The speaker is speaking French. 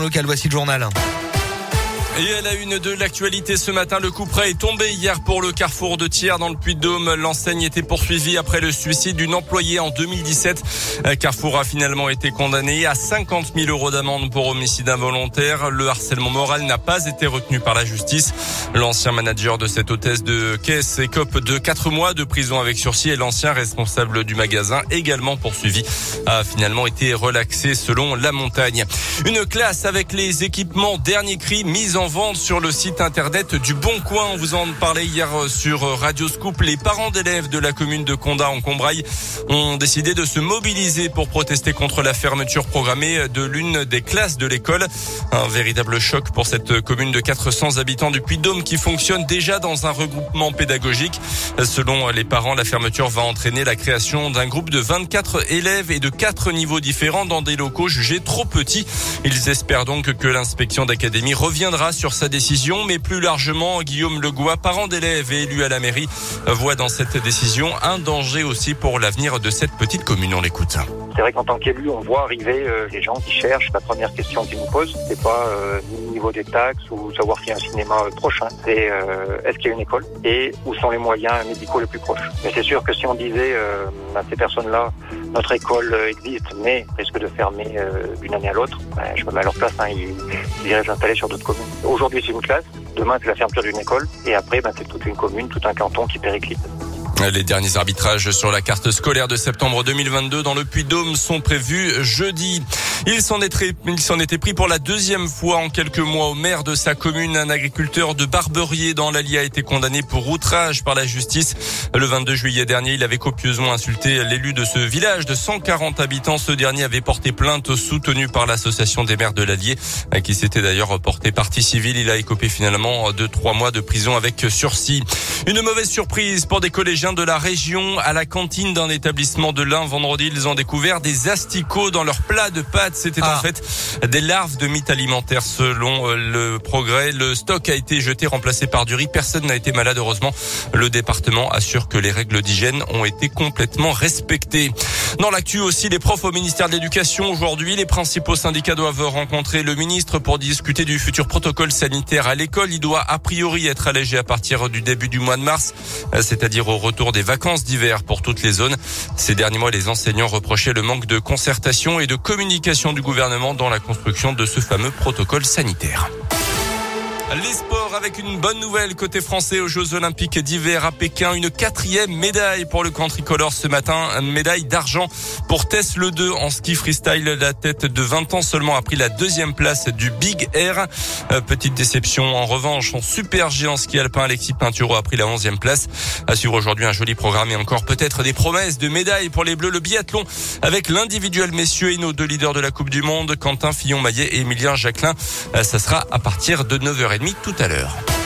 local. Voici le journal. Et à la une de l'actualité ce matin, le coup près est tombé hier pour le carrefour de Thiers dans le Puy-de-Dôme. L'enseigne était poursuivie après le suicide d'une employée en 2017. Carrefour a finalement été condamné à 50 000 euros d'amende pour homicide involontaire. Le harcèlement moral n'a pas été retenu par la justice. L'ancien manager de cette hôtesse de caisse écope de 4 mois de prison avec sursis et l'ancien responsable du magasin également poursuivi a finalement été relaxé selon la montagne. Une classe avec les équipements dernier cri mis en en vente sur le site internet du Bon Coin. On vous en parlait hier sur Radio Scoop. Les parents d'élèves de la commune de Condat en Combraille ont décidé de se mobiliser pour protester contre la fermeture programmée de l'une des classes de l'école. Un véritable choc pour cette commune de 400 habitants du Puy-de-Dôme qui fonctionne déjà dans un regroupement pédagogique. Selon les parents, la fermeture va entraîner la création d'un groupe de 24 élèves et de quatre niveaux différents dans des locaux jugés trop petits. Ils espèrent donc que l'inspection d'académie reviendra sur sa décision, mais plus largement, Guillaume Legois, parent d'élèves et élu à la mairie, voit dans cette décision un danger aussi pour l'avenir de cette petite commune. On l'écoute. C'est vrai qu'en tant qu'élu, on voit arriver euh, les gens qui cherchent. La première question qu'ils nous posent, c'est pas euh, niveau des taxes ou savoir s'il y a un cinéma euh, prochain. C'est est-ce qu'il y a une école et où sont les moyens médicaux les plus proches? Mais c'est sûr que si on disait à ces personnes-là, notre école existe, mais risque de fermer d'une année à l'autre, ben, je me mets à leur place. Hein, ils, ils iraient s'installer sur d'autres communes. Aujourd'hui, c'est une classe. Demain, c'est la fermeture d'une école. Et après, ben, c'est toute une commune, tout un canton qui périclite. Les derniers arbitrages sur la carte scolaire de septembre 2022 dans le Puy-Dôme sont prévus jeudi. Il s'en était pris pour la deuxième fois en quelques mois au maire de sa commune. Un agriculteur de Barberier dans l'Allier a été condamné pour outrage par la justice. Le 22 juillet dernier, il avait copieusement insulté l'élu de ce village de 140 habitants. Ce dernier avait porté plainte soutenue par l'association des maires de l'Allier, qui s'était d'ailleurs porté partie civile. Il a écopé finalement de trois mois de prison avec sursis. Une mauvaise surprise pour des collégiens de la région. À la cantine d'un établissement de l'Ain, vendredi, ils ont découvert des asticots dans leur plat de pâtes. C'était en ah. fait des larves de mythes alimentaires. Selon euh, le progrès, le stock a été jeté, remplacé par du riz. Personne n'a été malade, heureusement. Le département assure que les règles d'hygiène ont été complètement respectées. Dans l'actu aussi, les profs au ministère de l'Éducation aujourd'hui, les principaux syndicats doivent rencontrer le ministre pour discuter du futur protocole sanitaire à l'école. Il doit a priori être allégé à partir du début du mois de mars, euh, c'est-à-dire au retour des vacances d'hiver pour toutes les zones. Ces derniers mois, les enseignants reprochaient le manque de concertation et de communication du gouvernement dans la construction de ce fameux protocole sanitaire. Les sports avec une bonne nouvelle côté français aux Jeux Olympiques d'hiver à Pékin. Une quatrième médaille pour le camp tricolore ce matin. Une médaille d'argent pour Tess Le 2 en ski freestyle. La tête de 20 ans seulement a pris la deuxième place du Big Air. Euh, petite déception en revanche en super géant ski alpin. Alexis Pinturo a pris la onzième place. À suivre aujourd'hui un joli programme et encore peut-être des promesses de médailles pour les Bleus. Le biathlon avec l'individuel messieurs et nos deux leaders de la Coupe du Monde, Quentin Fillon-Maillet et Emilien Jacquelin. Euh, ça sera à partir de 9h30 tout à l'heure.